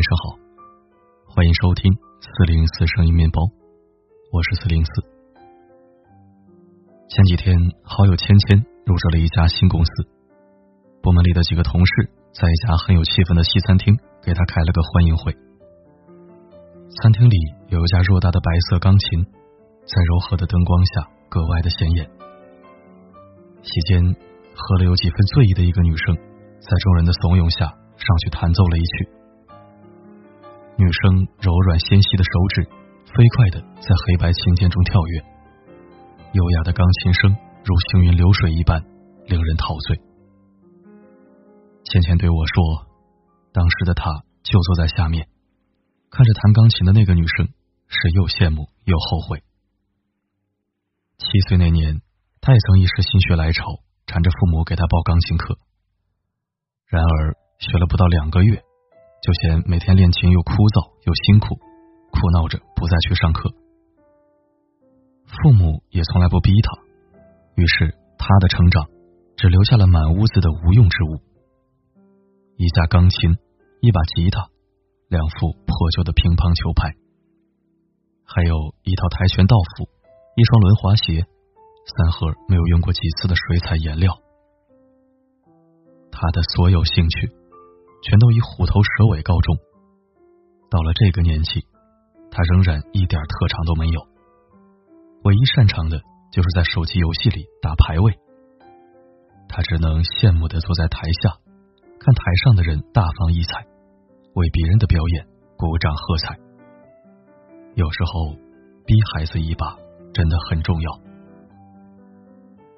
晚上好，欢迎收听四零四声音面包，我是四零四。前几天，好友芊芊入职了一家新公司，部门里的几个同事在一家很有气氛的西餐厅给他开了个欢迎会。餐厅里有一架偌大的白色钢琴，在柔和的灯光下格外的显眼。席间，喝了有几分醉意的一个女生，在众人的怂恿下上去弹奏了一曲。女生柔软纤细的手指飞快的在黑白琴键中跳跃，优雅的钢琴声如行云流水一般，令人陶醉。芊芊对我说：“当时的她就坐在下面，看着弹钢琴的那个女生，是又羡慕又后悔。七岁那年，她也曾一时心血来潮，缠着父母给她报钢琴课，然而学了不到两个月。”就嫌每天练琴又枯燥又辛苦，哭闹着不再去上课。父母也从来不逼他，于是他的成长只留下了满屋子的无用之物：一架钢琴、一把吉他、两副破旧的乒乓球拍，还有一套跆拳道服、一双轮滑鞋、三盒没有用过几次的水彩颜料。他的所有兴趣。全都以虎头蛇尾告终。到了这个年纪，他仍然一点特长都没有，唯一擅长的就是在手机游戏里打排位。他只能羡慕的坐在台下，看台上的人大放异彩，为别人的表演鼓掌喝彩。有时候，逼孩子一把真的很重要。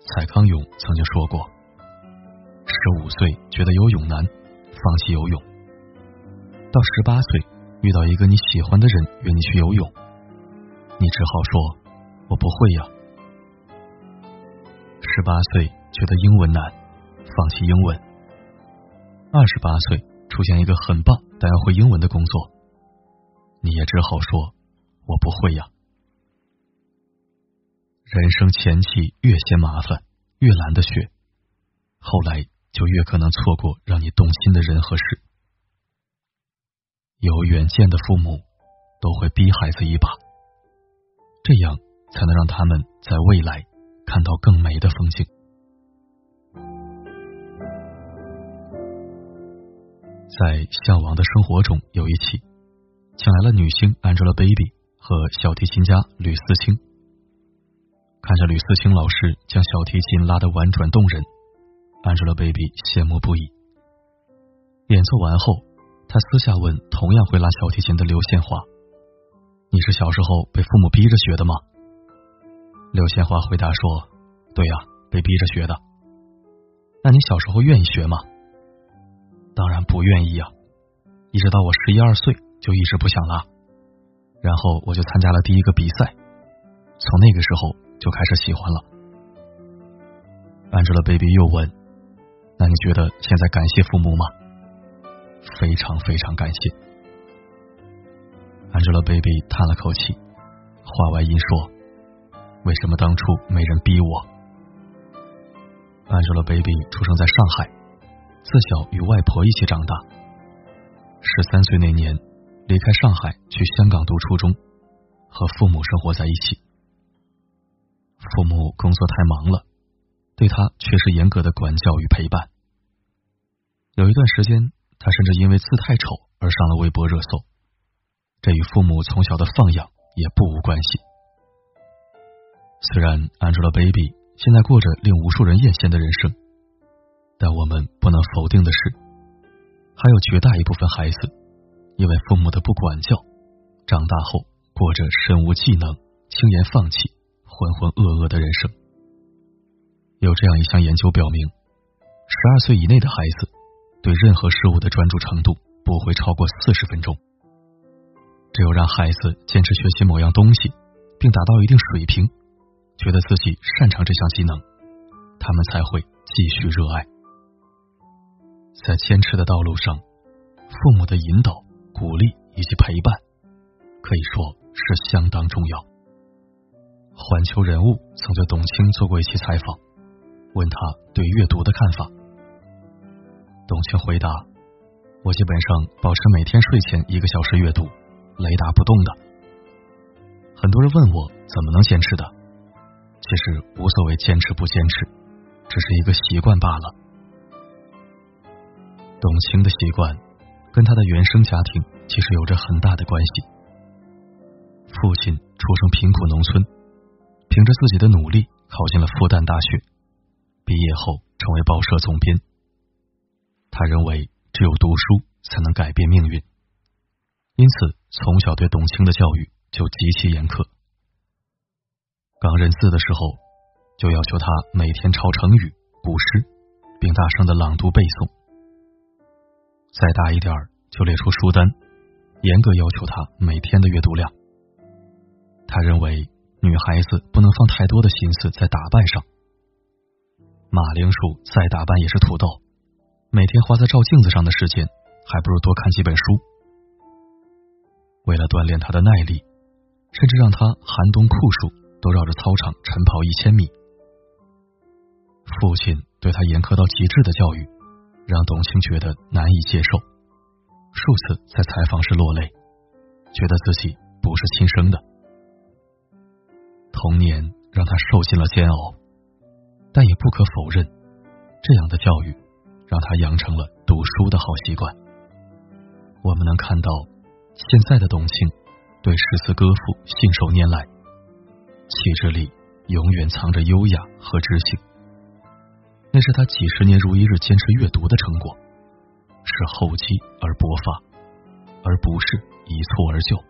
蔡康永曾经说过：“十五岁觉得游泳难。”放弃游泳，到十八岁遇到一个你喜欢的人约你去游泳，你只好说“我不会呀”。十八岁觉得英文难，放弃英文。二十八岁出现一个很棒但要会英文的工作，你也只好说“我不会呀”。人生前期越嫌麻烦，越懒得学，后来。就越可能错过让你动心的人和事。有远见的父母都会逼孩子一把，这样才能让他们在未来看到更美的风景。在《向往的生活》中有一期，请来了女星 Angelababy 和小提琴家吕思清，看着吕思清老师将小提琴拉得婉转动人。Angelababy 羡慕不已。演奏完后，他私下问同样会拉小提琴的刘宪华：“你是小时候被父母逼着学的吗？”刘宪华回答说：“对呀，被逼着学的。”那你小时候愿意学吗？当然不愿意呀！一直到我十一二岁就一直不想拉，然后我就参加了第一个比赛，从那个时候就开始喜欢了。Angelababy 又问。那你觉得现在感谢父母吗？非常非常感谢。Angelababy 叹了口气，话外音说：“为什么当初没人逼我？”Angelababy 出生在上海，自小与外婆一起长大。十三岁那年，离开上海去香港读初中，和父母生活在一起。父母工作太忙了，对他却是严格的管教与陪伴。有一段时间，他甚至因为字太丑而上了微博热搜。这与父母从小的放养也不无关系。虽然 Angelababy 现在过着令无数人艳羡的人生，但我们不能否定的是，还有绝大一部分孩子因为父母的不管教，长大后过着身无技能、轻言放弃、浑浑噩噩的人生。有这样一项研究表明，十二岁以内的孩子。对任何事物的专注程度不会超过四十分钟。只有让孩子坚持学习某样东西，并达到一定水平，觉得自己擅长这项技能，他们才会继续热爱。在坚持的道路上，父母的引导、鼓励以及陪伴，可以说是相当重要。环球人物曾对董卿做过一期采访，问他对阅读的看法。董卿回答：“我基本上保持每天睡前一个小时阅读，雷打不动的。很多人问我怎么能坚持的，其实无所谓坚持不坚持，只是一个习惯罢了。董卿的习惯跟他的原生家庭其实有着很大的关系。父亲出生贫苦农村，凭着自己的努力考进了复旦大学，毕业后成为报社总编。他认为。只有读书才能改变命运，因此从小对董卿的教育就极其严苛。刚认字的时候，就要求他每天抄成语、古诗，并大声的朗读背诵。再大一点儿，就列出书单，严格要求他每天的阅读量。他认为女孩子不能放太多的心思在打扮上，马铃薯再打扮也是土豆。每天花在照镜子上的时间，还不如多看几本书。为了锻炼他的耐力，甚至让他寒冬酷暑都绕着操场晨跑一千米。父亲对他严苛到极致的教育，让董卿觉得难以接受，数次在采访时落泪，觉得自己不是亲生的。童年让他受尽了煎熬，但也不可否认，这样的教育。让他养成了读书的好习惯。我们能看到，现在的董卿对诗词歌赋信手拈来，气质里永远藏着优雅和知性。那是他几十年如一日坚持阅读的成果，是厚积而薄发，而不是一蹴而就。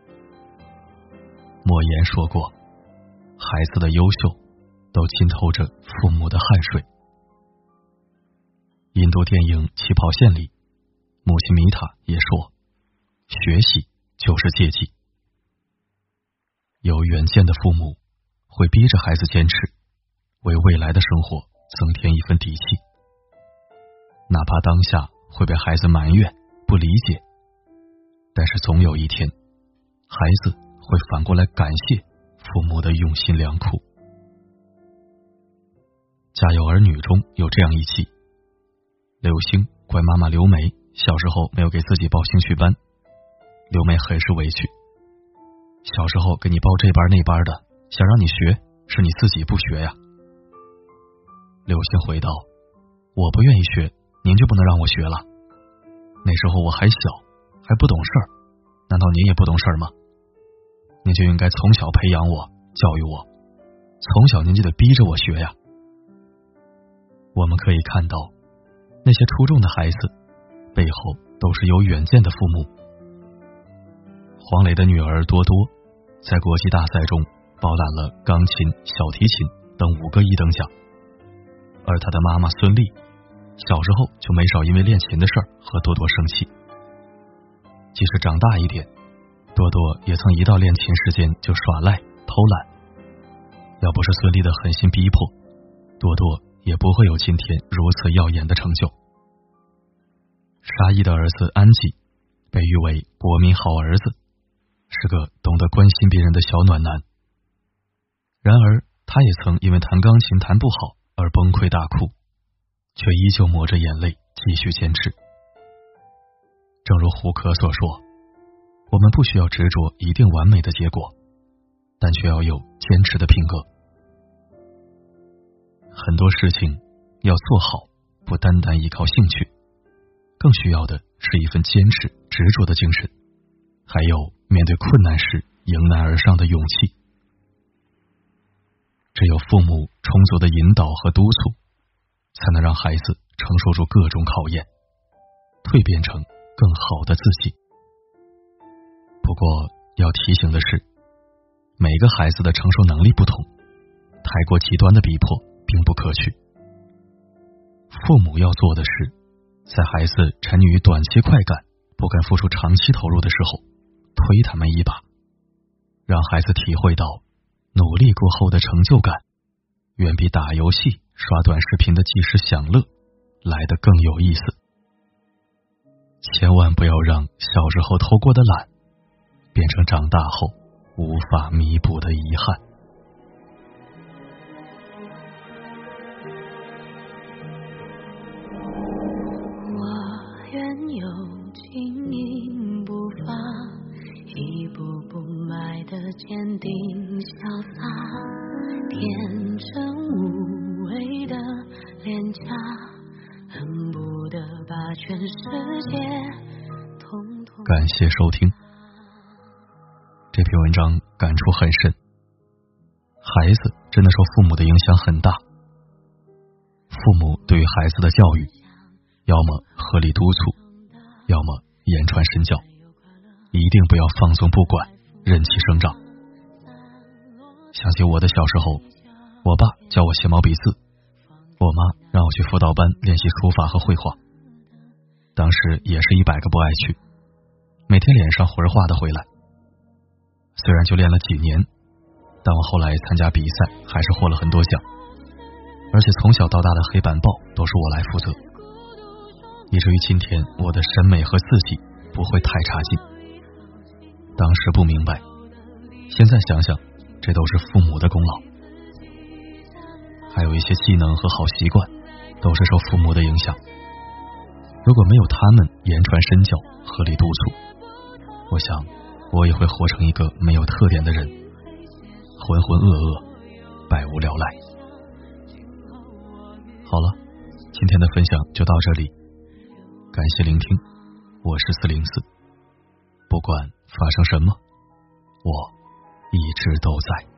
莫言说过：“孩子的优秀，都浸透着父母的汗水。”印度电影《起跑线》里，母亲米塔也说：“学习就是阶级。有远见的父母会逼着孩子坚持，为未来的生活增添一份底气。哪怕当下会被孩子埋怨、不理解，但是总有一天，孩子会反过来感谢父母的用心良苦。《家有儿女》中有这样一集。刘星怪妈妈刘梅小时候没有给自己报兴趣班，刘梅很是委屈。小时候给你报这班那班的，想让你学，是你自己不学呀。刘星回道：“我不愿意学，您就不能让我学了？那时候我还小，还不懂事儿，难道您也不懂事儿吗？您就应该从小培养我，教育我，从小您就得逼着我学呀。”我们可以看到。那些出众的孩子背后都是有远见的父母。黄磊的女儿多多在国际大赛中包揽了钢琴、小提琴等五个一等奖，而他的妈妈孙俪小时候就没少因为练琴的事儿和多多生气。即使长大一点，多多也曾一到练琴时间就耍赖偷懒。要不是孙俪的狠心逼迫，多多。也不会有今天如此耀眼的成就。沙溢的儿子安吉被誉为国民好儿子，是个懂得关心别人的小暖男。然而，他也曾因为弹钢琴弹不好而崩溃大哭，却依旧抹着眼泪继续坚持。正如胡可所说：“我们不需要执着一定完美的结果，但却要有坚持的品格。”很多事情要做好，不单单依靠兴趣，更需要的是一份坚持、执着的精神，还有面对困难时迎难而上的勇气。只有父母充足的引导和督促，才能让孩子承受住各种考验，蜕变成更好的自己。不过要提醒的是，每个孩子的承受能力不同，太过极端的逼迫。并不可取。父母要做的是，在孩子沉溺于短期快感、不敢付出长期投入的时候，推他们一把，让孩子体会到努力过后的成就感，远比打游戏、刷短视频的即时享乐来的更有意思。千万不要让小时候偷过的懒，变成长大后无法弥补的遗憾。全世界。感谢收听。这篇文章感触很深，孩子真的受父母的影响很大。父母对于孩子的教育，要么合理督促，要么言传身教，一定不要放纵不管，任其生长。想起我的小时候，我爸教我写毛笔字，我妈让我去辅导班练习书法和绘画。当时也是一百个不爱去，每天脸上活着画的回来。虽然就练了几年，但我后来参加比赛还是获了很多奖，而且从小到大的黑板报都是我来负责，以至于今天我的审美和字迹不会太差劲。当时不明白，现在想想。这都是父母的功劳，还有一些技能和好习惯，都是受父母的影响。如果没有他们言传身教、合理督促，我想我也会活成一个没有特点的人，浑浑噩噩、百无聊赖。好了，今天的分享就到这里，感谢聆听，我是四零四，不管发生什么，我。一直都在。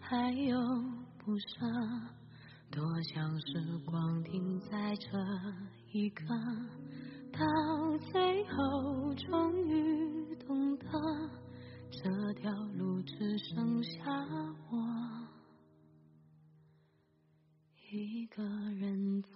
还有不舍，多想时光停在这一刻，到最后终于懂得，这条路只剩下我一个人走。